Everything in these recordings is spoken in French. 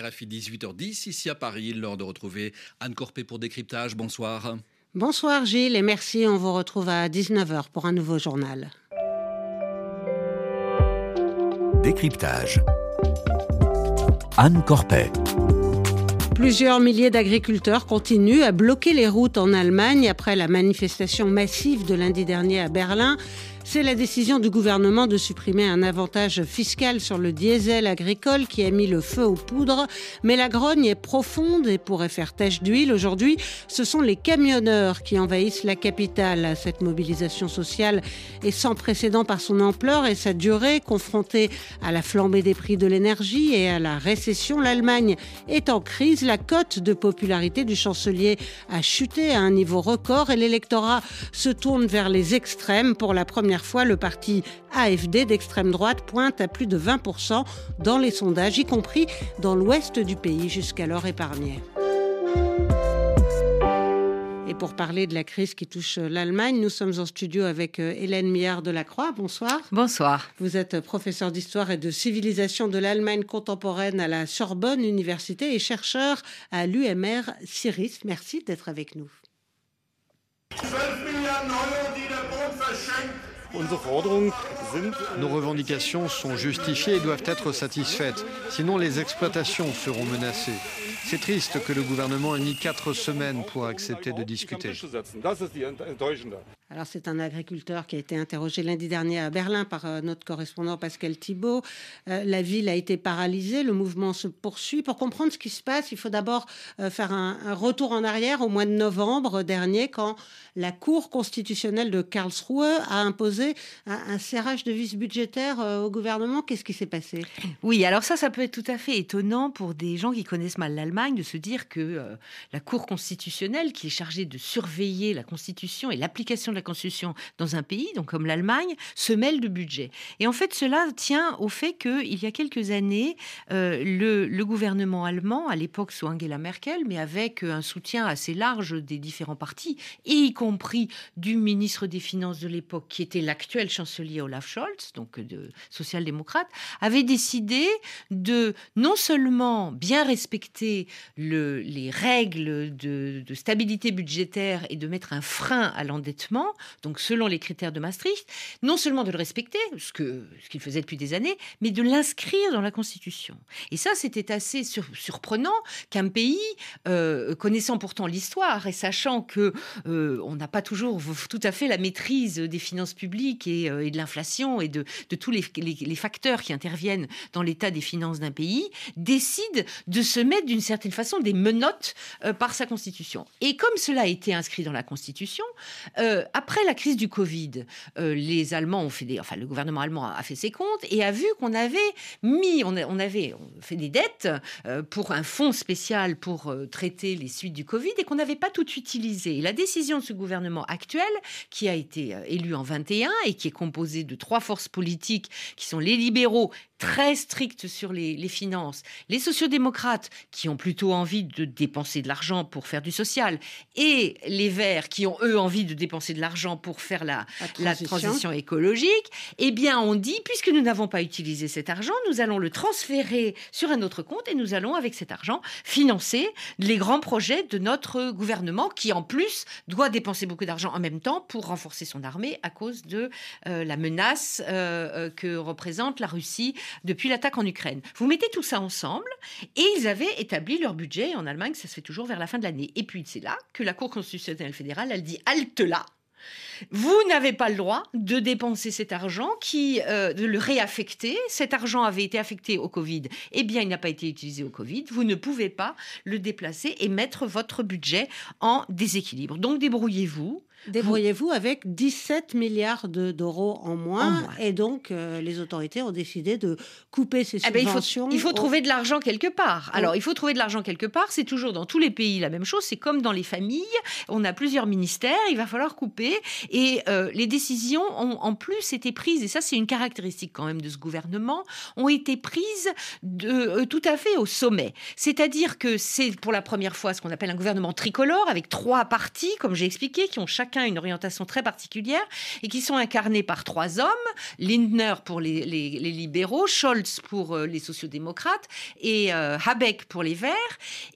RFI 18h10 ici à Paris, l'heure de retrouver Anne Corpé pour décryptage. Bonsoir. Bonsoir Gilles et merci. On vous retrouve à 19h pour un nouveau journal. Décryptage. Anne Corpet. Plusieurs milliers d'agriculteurs continuent à bloquer les routes en Allemagne après la manifestation massive de lundi dernier à Berlin. C'est la décision du gouvernement de supprimer un avantage fiscal sur le diesel agricole qui a mis le feu aux poudres. Mais la grogne est profonde et pourrait faire tache d'huile. Aujourd'hui, ce sont les camionneurs qui envahissent la capitale. Cette mobilisation sociale est sans précédent par son ampleur et sa durée. Confrontée à la flambée des prix de l'énergie et à la récession, l'Allemagne est en crise. La cote de popularité du chancelier a chuté à un niveau record et l'électorat se tourne vers les extrêmes pour la première fois, le parti AFD d'extrême droite pointe à plus de 20% dans les sondages, y compris dans l'ouest du pays jusqu'alors épargné. Et pour parler de la crise qui touche l'Allemagne, nous sommes en studio avec euh, Hélène Millard de la Croix. Bonsoir. Bonsoir. Vous êtes professeur d'histoire et de civilisation de l'Allemagne contemporaine à la Sorbonne Université et chercheur à l'UMR Ciris. Merci d'être avec nous. Nos revendications sont justifiées et doivent être satisfaites. Sinon, les exploitations seront menacées. C'est triste que le gouvernement ait mis quatre semaines pour accepter de discuter. Alors c'est un agriculteur qui a été interrogé lundi dernier à Berlin par euh, notre correspondant Pascal Thibault. Euh, la ville a été paralysée, le mouvement se poursuit. Pour comprendre ce qui se passe, il faut d'abord euh, faire un, retour en arrière au mois de novembre dernier quand la Cour constitutionnelle de Karlsruhe a imposé un, serrage de vis budgétaire au gouvernement. Qu'est-ce qui s'est passé? Oui, alors ça, ça peut être tout à fait étonnant pour des gens qui connaissent mal l'Allemagne de se dire que la Cour constitutionnelle, qui est chargée de surveiller la Constitution et l'application la Constitution dans un pays, donc comme l'Allemagne, se mêle de budget. Et en fait, cela tient au fait qu'il y a quelques années, euh, le, gouvernement allemand, à l'époque sous Angela Merkel, mais avec un soutien assez large des différents partis, y compris du ministre des Finances de l'époque, qui était l'actuel chancelier Olaf Scholz, donc de social-démocrate, avait décidé de non seulement bien respecter le, les règles de stabilité budgétaire et de mettre un frein à l'endettement, donc selon les critères de Maastricht, non seulement de le respecter, ce qu'il faisait depuis des années, mais de l'inscrire dans la Constitution. Et ça, c'était assez surprenant qu'un pays, euh, connaissant pourtant l'histoire et sachant que euh, on n'a pas toujours tout à fait la maîtrise des finances publiques et, euh, de l'inflation et de, tous les, les, facteurs qui interviennent dans l'état des finances d'un pays, décide de se mettre d'une certaine façon des menottes par sa Constitution. Et comme cela a été inscrit dans la Constitution, après la crise du Covid, euh, les Allemands ont fait enfin le gouvernement allemand a fait ses comptes et a vu qu'on avait mis, on, avait fait des dettes euh, pour un fonds spécial pour euh, traiter les suites du Covid et qu'on n'avait pas tout utilisé. Et la décision de ce gouvernement actuel, qui a été élu en 21 et qui est composé de trois forces politiques qui sont les libéraux très strictes sur les, les finances, les sociodémocrates qui ont plutôt envie de dépenser de l'argent pour faire du social, et les verts qui ont eux envie de dépenser de l'argent pour faire la, la, transition. écologique, eh bien on dit, puisque nous n'avons pas utilisé cet argent, nous allons le transférer sur un autre compte et nous allons avec cet argent financer les grands projets de notre gouvernement qui en plus doit dépenser beaucoup d'argent en même temps pour renforcer son armée à cause de euh, la menace euh, euh, que représente la Russie depuis l'attaque en Ukraine. Vous mettez tout ça ensemble et ils avaient établi leur budget. En Allemagne, ça se fait toujours vers la fin de l'année. Et puis c'est là que la Cour constitutionnelle fédérale, elle dit halte là. Vous n'avez pas le droit de dépenser cet argent, qui, euh, de le réaffecter. Cet argent avait été affecté au Covid. Eh bien, il n'a pas été utilisé au Covid. Vous ne pouvez pas le déplacer et mettre votre budget en déséquilibre. Donc, débrouillez-vous. Débrouillez-vous avec 17 milliards d'euros en, moins, Et donc, euh, les autorités ont décidé de couper ces eh ben, subventions. il faut, trouver de l'argent quelque part. Alors, il faut trouver de l'argent quelque part. C'est toujours dans tous les pays la même chose. C'est comme dans les familles. On a plusieurs ministères. Il va falloir couper. Et euh, les décisions ont en plus été prises, et ça c'est une caractéristique quand même de ce gouvernement, ont été prises de, euh, tout à fait au sommet. C'est-à-dire que c'est pour la première fois ce qu'on appelle un gouvernement tricolore, avec trois partis, comme j'ai expliqué, qui ont chacun une orientation très particulière et qui sont incarnés par trois hommes Lindner pour les, libéraux, Scholz pour les sociodémocrates et Habeck pour les Verts,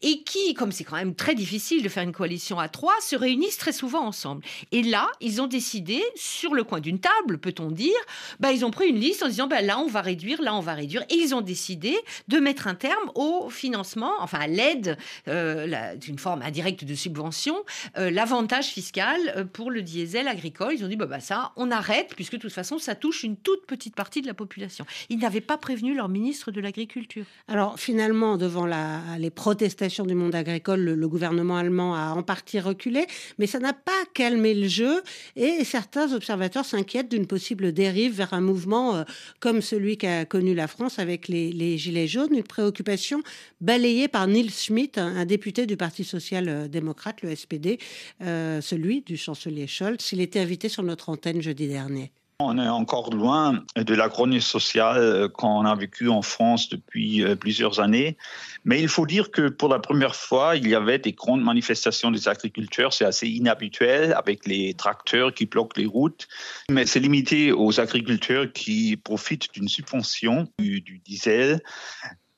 et qui, comme c'est quand même très difficile de faire une coalition à trois, se réunissent très souvent ensemble. Et là, ils ont décidé, sur le coin d'une table, peut-on dire, bah, ils ont pris une liste en disant bah, là, on va réduire, là, on va réduire. Et ils ont décidé de mettre un terme au financement, enfin à l'aide, euh, d'une forme indirecte de subvention, euh, l'avantage fiscal euh, pour le diesel agricole. Ils ont dit bah, bah, ça, on arrête, puisque de toute façon, ça touche une toute petite partie de la population. Ils n'avaient pas prévenu leur ministre de l'Agriculture. Alors finalement, devant les protestations du monde agricole, le, gouvernement allemand a en partie reculé, mais ça n'a pas calmé le jeu et certains observateurs s'inquiètent d'une possible dérive vers un mouvement euh, comme celui qu'a connu la France avec les, Gilets jaunes, une préoccupation balayée par Nils Schmitt, un, député du Parti social-démocrate, le SPD, euh, celui du Il était invité sur notre antenne jeudi dernier. On est encore loin de la chronique sociale qu'on a vécue en France depuis euh, plusieurs années. Mais il faut dire que pour la première fois, il y avait des grandes manifestations des agriculteurs. C'est assez inhabituel avec les tracteurs qui bloquent les routes. Mais c'est limité aux agriculteurs qui profitent d'une subvention du, du diesel.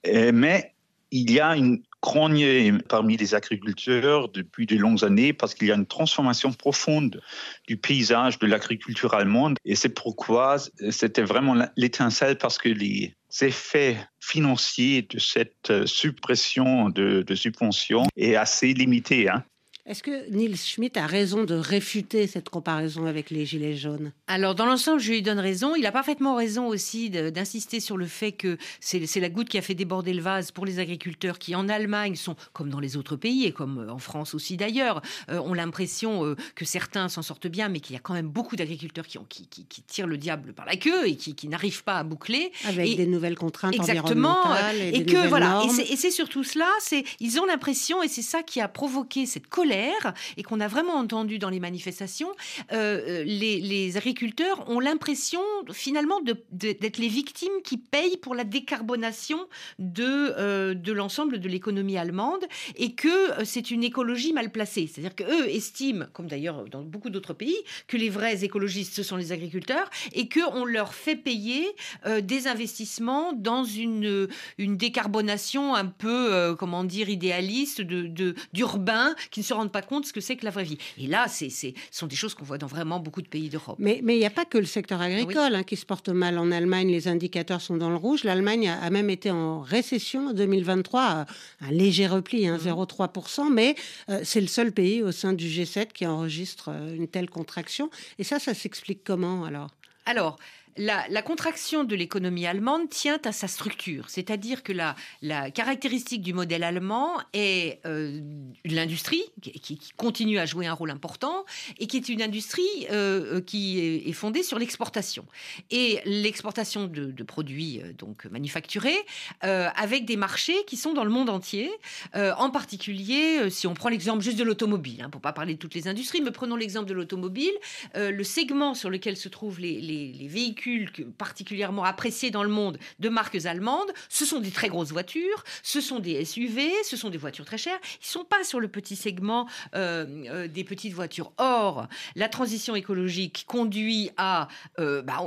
Mais il y a une grogne parmi les agriculteurs depuis de longues années parce qu'il y a une transformation profonde du paysage de l'agriculture allemande. Et c'est pourquoi c'était vraiment l'étincelle parce que les effets financiers de cette suppression de, subventions est assez limité. Hein. Est-ce que Nils Schmitt a raison de réfuter cette comparaison avec les Gilets jaunes? Alors, dans l'ensemble, je lui donne raison. Il a parfaitement raison aussi d'insister sur le fait que c'est la goutte qui a fait déborder le vase pour les agriculteurs qui, en Allemagne, sont, comme dans les autres pays, et comme euh, en France aussi d'ailleurs, euh, ont l'impression euh, que certains s'en sortent bien, mais qu'il y a quand même beaucoup d'agriculteurs qui, qui, qui, tirent le diable par la queue et qui, n'arrivent pas à boucler. Avec des nouvelles contraintes exactement, environnementales. Et, et que, voilà, et c'est surtout cela, ils ont l'impression, et c'est ça qui a provoqué cette colère, et qu'on a vraiment entendu dans les manifestations, euh, euh, les, agriculteurs ont l'impression finalement d'être les victimes qui payent pour la décarbonation de, euh, de l'ensemble de l'économie allemande et que c'est une écologie mal placée. C'est-à-dire qu'eux estiment, comme d'ailleurs dans beaucoup d'autres pays, que les vrais écologistes, ce sont les agriculteurs et qu'on leur fait payer des investissements dans une, une décarbonation un peu, comment dire, idéaliste, d'urbain, de, qui ne se pas compte ce que c'est que la vraie vie. Et là, ce sont des choses qu'on voit dans vraiment beaucoup de pays d'Europe. Mais il n'y a pas que le secteur agricole hein, qui se porte mal en Allemagne. Les indicateurs sont dans le rouge. L'Allemagne a, même été en récession en 2023, un léger repli, 0,3%, hein, mmh. mais euh, c'est le seul pays au sein du G7 qui enregistre euh, une telle contraction. Et ça, ça s'explique comment alors? Alors, la, contraction de l'économie allemande tient à sa structure, c'est-à-dire que la, caractéristique du modèle allemand est euh, l'industrie qui, continue à jouer un rôle important et qui est une industrie euh, qui est, fondée sur l'exportation et l'exportation de, produits euh, donc manufacturés avec des marchés qui sont dans le monde entier. en particulier, si on prend l'exemple juste de l'automobile, hein, pour pas parler de toutes les industries, mais prenons l'exemple de l'automobile, le segment sur lequel se trouvent les véhicules particulièrement appréciés dans le monde de marques allemandes, ce sont des très grosses voitures, ce sont des SUV, ce sont des voitures très chères. Ils sont pas sur le petit segment euh, euh, des petites voitures. Or, la transition écologique conduit à, euh, bah,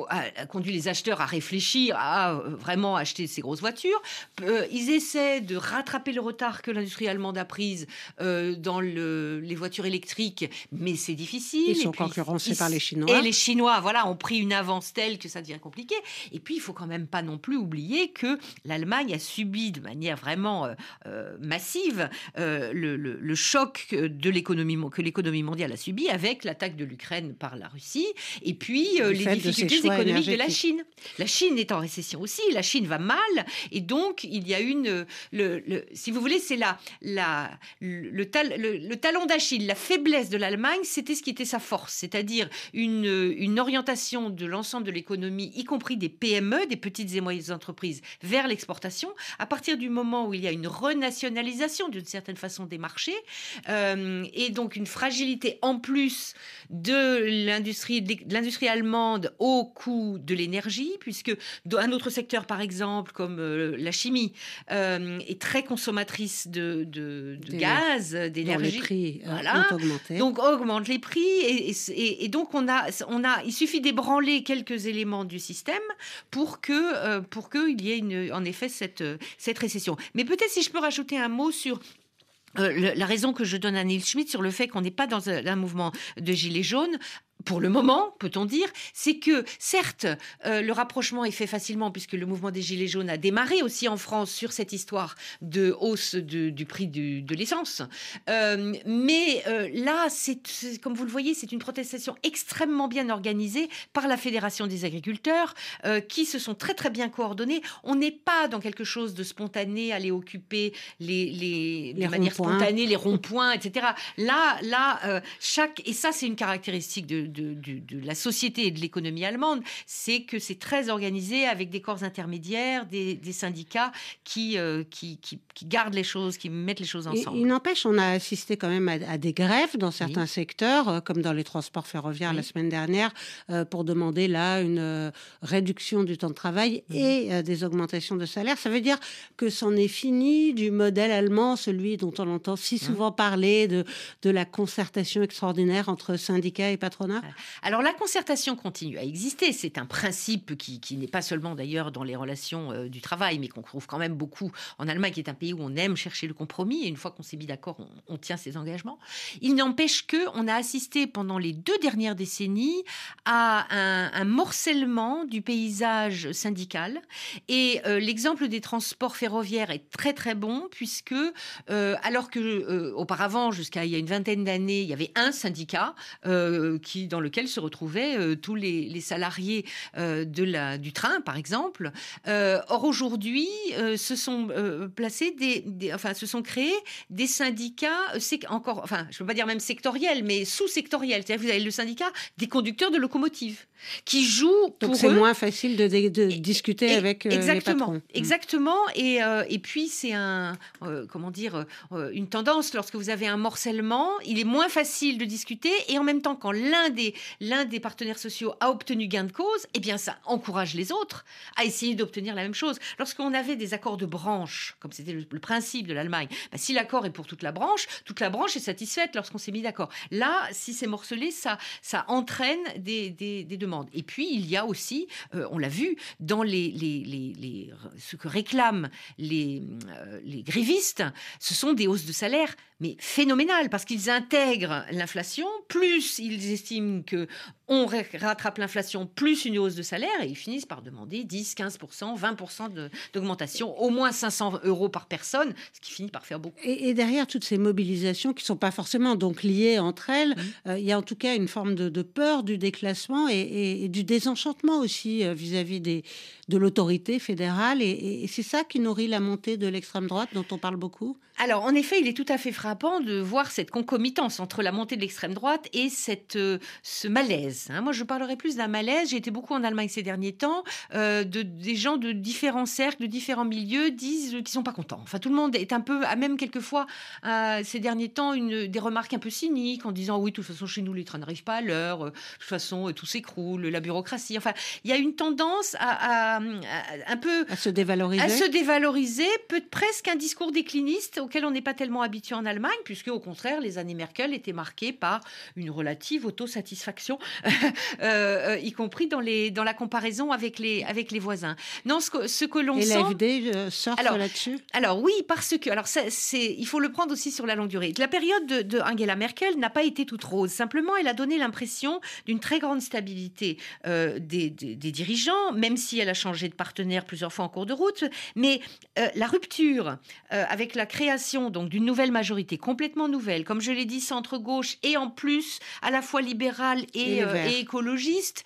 conduit les acheteurs à réfléchir à vraiment acheter ces grosses voitures. ils essaient de rattraper le retard que l'industrie allemande a prise dans le, les voitures électriques, mais c'est difficile. Ils sont concurrencés par les Chinois. Et les Chinois, voilà, ont pris une avance telle que ça devient compliqué. Et puis, il faut quand même pas non plus oublier que l'Allemagne a subi de manière vraiment euh, euh, massive euh, le, choc de l'économie que l'économie mondiale a subi avec l'attaque de l'Ukraine par la Russie et puis les difficultés économiques de la Chine. La Chine est en récession aussi, la Chine va mal et donc il y a une, le, si vous voulez, c'est la, la, le, le, talon d'Achille, la faiblesse de l'Allemagne, c'était ce qui était sa force, c'est-à-dire une, une orientation de l'ensemble de l'économie l'économie, y compris des PME, des petites et moyennes entreprises, vers l'exportation. À partir du moment où il y a une renationalisation d'une certaine façon des marchés euh, et donc une fragilité en plus de l'industrie de l'industrie allemande au coût de l'énergie, puisque un autre secteur, par exemple, comme euh, la chimie, euh, est très consommatrice de, de, gaz, d'énergie. Les prix voilà. ont augmenté. Donc augmente les prix et, et, donc on a, on a, il suffit d'ébranler quelques éléments du système pour que pour qu'il y ait une, en effet cette cette récession. Mais peut-être si je peux rajouter un mot sur euh, la raison que je donne à Neil Schmidt sur le fait qu'on n'est pas dans un, mouvement de gilets jaunes, pour le moment, peut-on dire, c'est que certes, euh, le rapprochement est fait facilement puisque le mouvement des Gilets jaunes a démarré aussi en France sur cette histoire de hausse du prix de l'essence. Euh, mais euh, là, c'est comme vous le voyez, c'est une protestation extrêmement bien organisée par la Fédération des agriculteurs qui se sont très très bien coordonnés. On n'est pas dans quelque chose de spontané, aller occuper les, les, les manières spontanées, les ronds-points, etc. Là, là, chaque et ça, c'est une caractéristique de de, la société et de l'économie allemande, c'est que c'est très organisé avec des corps intermédiaires, des, syndicats euh, qui, qui, gardent les choses, qui mettent les choses ensemble. il n'empêche, on a assisté quand même à, des grèves dans certains secteurs, euh, comme dans les transports ferroviaires la semaine dernière, euh, pour demander là une réduction du temps de travail et des augmentations de salaire. Ça veut dire que c'en est fini du modèle allemand, celui dont on entend si hein? souvent parler de, de la concertation extraordinaire entre syndicats et patronat? Alors la concertation continue à exister. C'est un principe qui, n'est pas seulement d'ailleurs dans les relations euh, du travail, mais qu'on trouve quand même beaucoup en Allemagne, qui est un pays où on aime chercher le compromis. Et une fois qu'on s'est mis d'accord, on, tient ses engagements. Il n'empêche que on a assisté pendant les deux dernières décennies à un, morcellement du paysage syndical. Et euh, l'exemple des transports ferroviaires est très très bon puisque euh, alors que auparavant, jusqu'à il y a une vingtaine d'années, il y avait un syndicat qui dans lequel se retrouvaient euh, tous les, salariés euh, de la, du train, par exemple. Euh, or, aujourd'hui, se sont placés des, enfin, se sont créés des syndicats, c'est encore, enfin, je ne peux pas dire même sectoriels, mais sous-sectoriels. C'est-à-dire vous avez le syndicat des conducteurs de locomotives qui jouent pour Donc c'est moins facile de, de discuter avec exactement, les patrons. Hmm. Exactement. Et, et puis, c'est un, comment dire, une tendance. Lorsque vous avez un morcellement, il est moins facile de discuter. Et en même temps, quand l'un l'un des partenaires sociaux a obtenu gain de cause, eh bien ça encourage les autres à essayer d'obtenir la même chose. Lorsqu'on avait des accords de branche, comme c'était le, principe de l'Allemagne, bah, si l'accord est pour toute la branche, toute la branche est satisfaite lorsqu'on s'est mis d'accord. Là, si c'est morcelé, ça, ça entraîne des, demandes. Et puis, il y a aussi, euh, on l'a vu, dans les, ce que réclament euh, les grévistes, ce sont des hausses de salaire mais phénoménal parce qu'ils intègrent l'inflation, plus ils estiment que on rattrape l'inflation, plus une hausse de salaire, et ils finissent par demander 10, 15%, 20% d'augmentation, au moins 500 euros par personne, ce qui finit par faire beaucoup. Et, derrière toutes ces mobilisations qui ne sont pas forcément donc liées entre elles, mmh. euh, il y a en tout cas une forme de, peur du déclassement et, du désenchantement aussi euh, vis-à-vis des, de l'autorité fédérale, et, c'est ça qui nourrit la montée de l'extrême droite dont on parle beaucoup? Alors en effet, il est tout à fait frappant de voir cette concomitance entre la montée de l'extrême droite et cette, euh, ce malaise. Hein. Moi, je parlerai plus d'un malaise. J'ai été beaucoup en Allemagne ces derniers temps. Euh, de, des gens de différents cercles, de différents milieux disent qu'ils sont pas contents. Enfin, tout le monde est un peu, a même quelquefois euh, ces derniers temps une, des remarques un peu cyniques en disant oui, de toute façon chez nous les trains n'arrivent pas à l'heure. De toute façon, tout s'écroule, la bureaucratie. Enfin, il y a une tendance à, un peu à se dévaloriser, à se dévaloriser, peut presque un discours décliniste auquel on n'est pas tellement habitué en Allemagne puisque au contraire, les années Merkel étaient marquées par une relative autosatisfaction, euh, euh, y compris dans, les, dans la comparaison avec les, avec les voisins. Non, ce que, ce que l'on sent... Et l'AFD sort là-dessus? Alors oui, parce que... Alors c'est, il faut le prendre aussi sur la longue durée. La période de, Angela Merkel n'a pas été toute rose. Simplement, elle a donné l'impression d'une très grande stabilité euh, des, des, dirigeants, même si elle a changé de partenaire plusieurs fois en cours de route. Mais la rupture avec la création donc d'une nouvelle majorité majorité complètement nouvelle, comme je l'ai dit, centre-gauche et en plus à la fois libérale et, et, écologiste,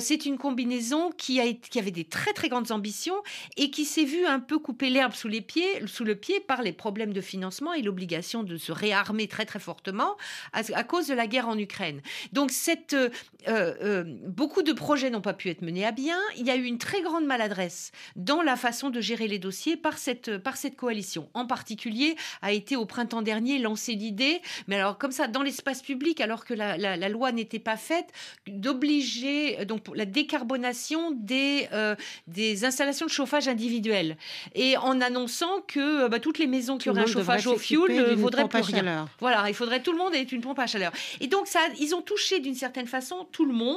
c'est une combinaison qui, a, qui avait des très très grandes ambitions et qui s'est vue un peu couper l'herbe sous les pieds, sous le pied par les problèmes de financement et l'obligation de se réarmer très très fortement à, cause de la guerre en Ukraine. Donc cette, euh, euh, beaucoup de projets n'ont pas pu être menés à bien. Il y a eu une très grande maladresse dans la façon de gérer les dossiers par cette, par cette coalition. En particulier, a été au printemps dernier lancée l'idée, mais alors comme ça, dans l'espace public, alors que la, la, loi n'était pas faite, d'obliger donc la décarbonation des, euh, des installations de chauffage individuelles. Et en annonçant que bah, toutes les maisons qui auraient un chauffage au fioul ne vaudraient plus rien. Voilà, il faudrait tout le monde ait une pompe à chaleur. Et donc ça, ils ont touché d'une certaine façon tout le monde.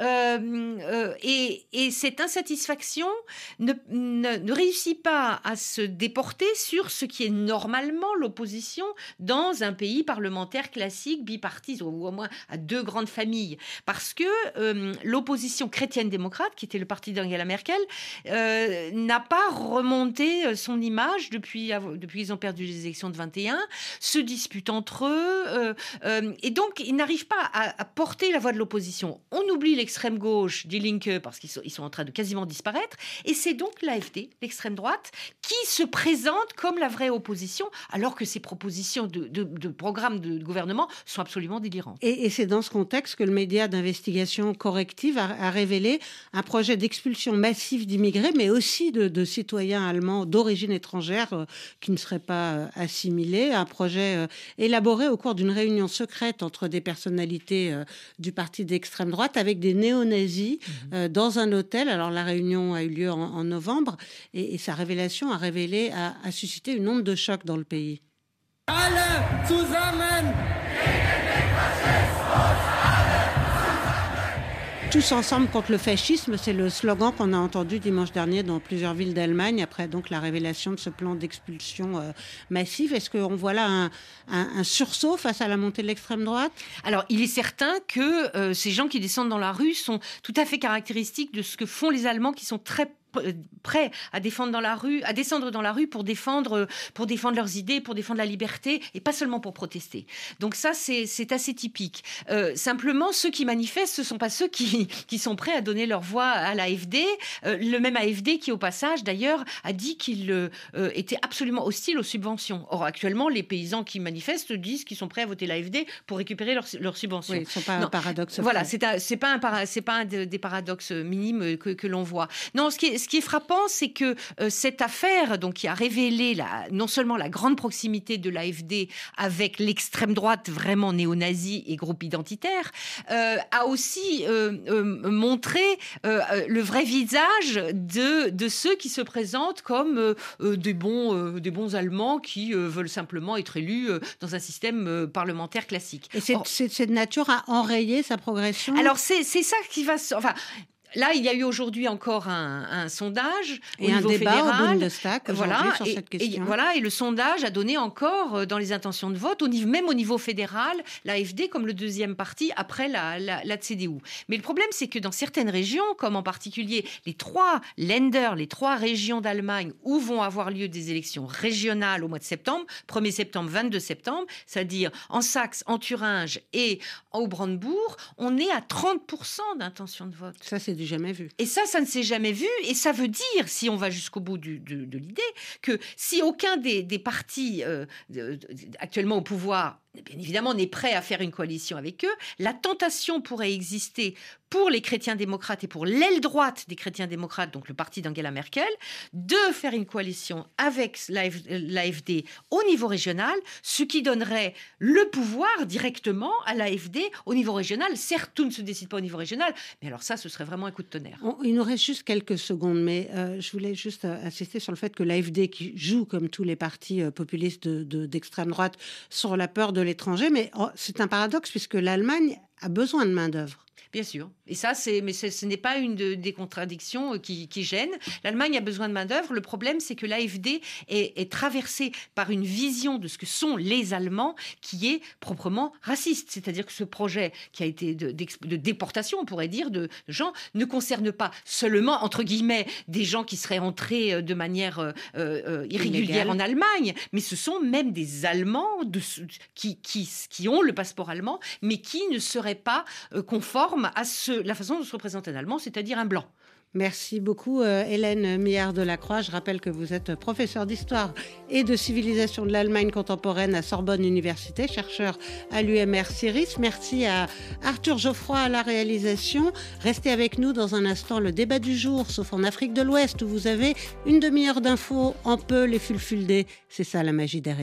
Euh, euh, et, cette insatisfaction ne, ne, réussit pas à se déporter sur ce qui est normalement l'opposition dans un pays parlementaire classique, bipartite, ou au moins à deux grandes familles. Parce que euh, l'opposition chrétienne-démocrate, qui était le parti d'Angela Merkel, n'a pas remonté son image depuis, depuis qu'ils ont perdu les élections de 21, se disputent entre eux. et donc, ils n'arrivent pas à, porter la voix de l'opposition. On oublie l'extrême gauche, Die Linke, parce qu'ils sont, ils sont en train de quasiment disparaître. Et c'est donc l'AFD, l'extrême droite, qui se présente comme la vraie opposition, alors que ces propositions de, de, programmes de gouvernement sont absolument délirantes. Et, c'est dans ce contexte que le média d'investigation corrective a, révélé un projet d'expulsion massive d'immigrés, mais aussi de, citoyens allemands d'origine étrangère euh, qui ne seraient pas euh, assimilés. Un projet euh, élaboré au cours d'une réunion secrète entre des personnalités du parti d'extrême droite avec des néo-nazis mhm. dans un hôtel. Alors la réunion a eu lieu en, novembre et, sa révélation a révélé, a, suscité une onde de choc dans le pays. Tous ensemble contre le fascisme, c'est le slogan qu'on a entendu dimanche dernier dans plusieurs villes d'Allemagne après donc la révélation de ce plan d'expulsion euh, massive. Est-ce qu'on voit là un, un, sursaut face à la montée de l'extrême droite? Alors, il est certain que euh, ces gens qui descendent dans la rue sont tout à fait caractéristiques de ce que font les Allemands qui sont très prêts à défendre dans la rue, à descendre dans la rue pour défendre, pour défendre leurs idées, pour défendre la liberté et pas seulement pour protester. Donc ça, c'est assez typique. Euh, simplement, ceux qui manifestent, ce sont pas ceux qui, qui sont prêts à donner leur voix à l'AFD. Euh, le même AFD qui, au passage, d'ailleurs, a dit qu'il était absolument hostile aux subventions. Or, actuellement, les paysans qui manifestent disent qu'ils sont prêts à voter l'AFD pour récupérer leurs, subventions. Oui, ce pas un paradoxe. Voilà, c'est pas un, c'est pas un des paradoxes minimes que, que l'on voit. Non, ce qui est, ce qui est frappant, c'est que euh, cette affaire, donc, qui a révélé la, non seulement la grande proximité de l'AFD avec l'extrême droite vraiment néo-nazie et groupe identitaire, euh, a aussi euh, montré le vrai visage de, de ceux qui se présentent comme des, bons, des bons Allemands qui veulent simplement être élus dans un système parlementaire classique. Et c'est de nature à enrayer sa progression? Alors, c'est ça qui va... Enfin, Là, il y a eu aujourd'hui encore un, sondage et un débat au Bundestag voilà, sur cette question. Et, voilà, et le sondage a donné encore euh, dans les intentions de vote, au niveau, même au niveau fédéral, l'AFD comme le deuxième parti après la, la, CDU. Mais le problème, c'est que dans certaines régions, comme en particulier les trois Länder, les trois régions d'Allemagne où vont avoir lieu des élections régionales au mois de septembre, 1er septembre, 22 septembre, c'est-à-dire en Saxe, en Thuringe et au Brandebourg, on est à 30% d'intention de vote. Ça, c'est jamais vu. Et ça, ça ne s'est jamais vu. Et ça veut dire, si on va jusqu'au bout de, l'idée, que si aucun des, partis euh, actuellement au pouvoir bien évidemment, on est prêt à faire une coalition avec eux. La tentation pourrait exister pour les chrétiens démocrates et pour l'aile droite des chrétiens démocrates, donc le parti d'Angela Merkel, de faire une coalition avec l'AFD au niveau régional, ce qui donnerait le pouvoir directement à l'AFD au niveau régional. Certes, tout ne se décide pas au niveau régional, mais alors ça, ce serait vraiment un coup de tonnerre. il nous reste juste quelques secondes, mais euh, je voulais juste euh, insister sur le fait que l'AFD, qui joue comme tous les partis euh, populistes d'extrême droite sur la peur de l'étranger, mais oh, c'est un paradoxe puisque l'Allemagne a besoin de main-d'œuvre. Bien sûr. Et ça, c'est, mais ce n'est pas une des contradictions euh, qui, qui gêne. L'Allemagne a besoin de main-d'œuvre. Le problème, c'est que l'AFD est, est traversée par une vision de ce que sont les Allemands qui est proprement raciste. C'est-à-dire que ce projet qui a été de, de, déportation, on pourrait dire, de gens, ne concerne pas seulement, entre guillemets, des gens qui seraient entrés euh, de manière euh, euh, irrégulière en Allemagne, mais ce sont même des Allemands de, qui, qui, qui, ont le passeport allemand, mais qui ne seraient pas conformes à la façon dont se représente un Allemand, c'est-à-dire un blanc. Merci beaucoup euh, Hélène Millard de la Croix. Je rappelle que vous êtes professeure d'histoire et de civilisation de l'Allemagne contemporaine à Sorbonne Université, chercheur à l'UMR Ciris. Merci à Arthur Geoffroy à la réalisation. Restez avec nous dans un instant le débat du jour, sauf en Afrique de l'Ouest où vous avez une demi-heure d'infos en peu les fulfulder. C'est ça la magie des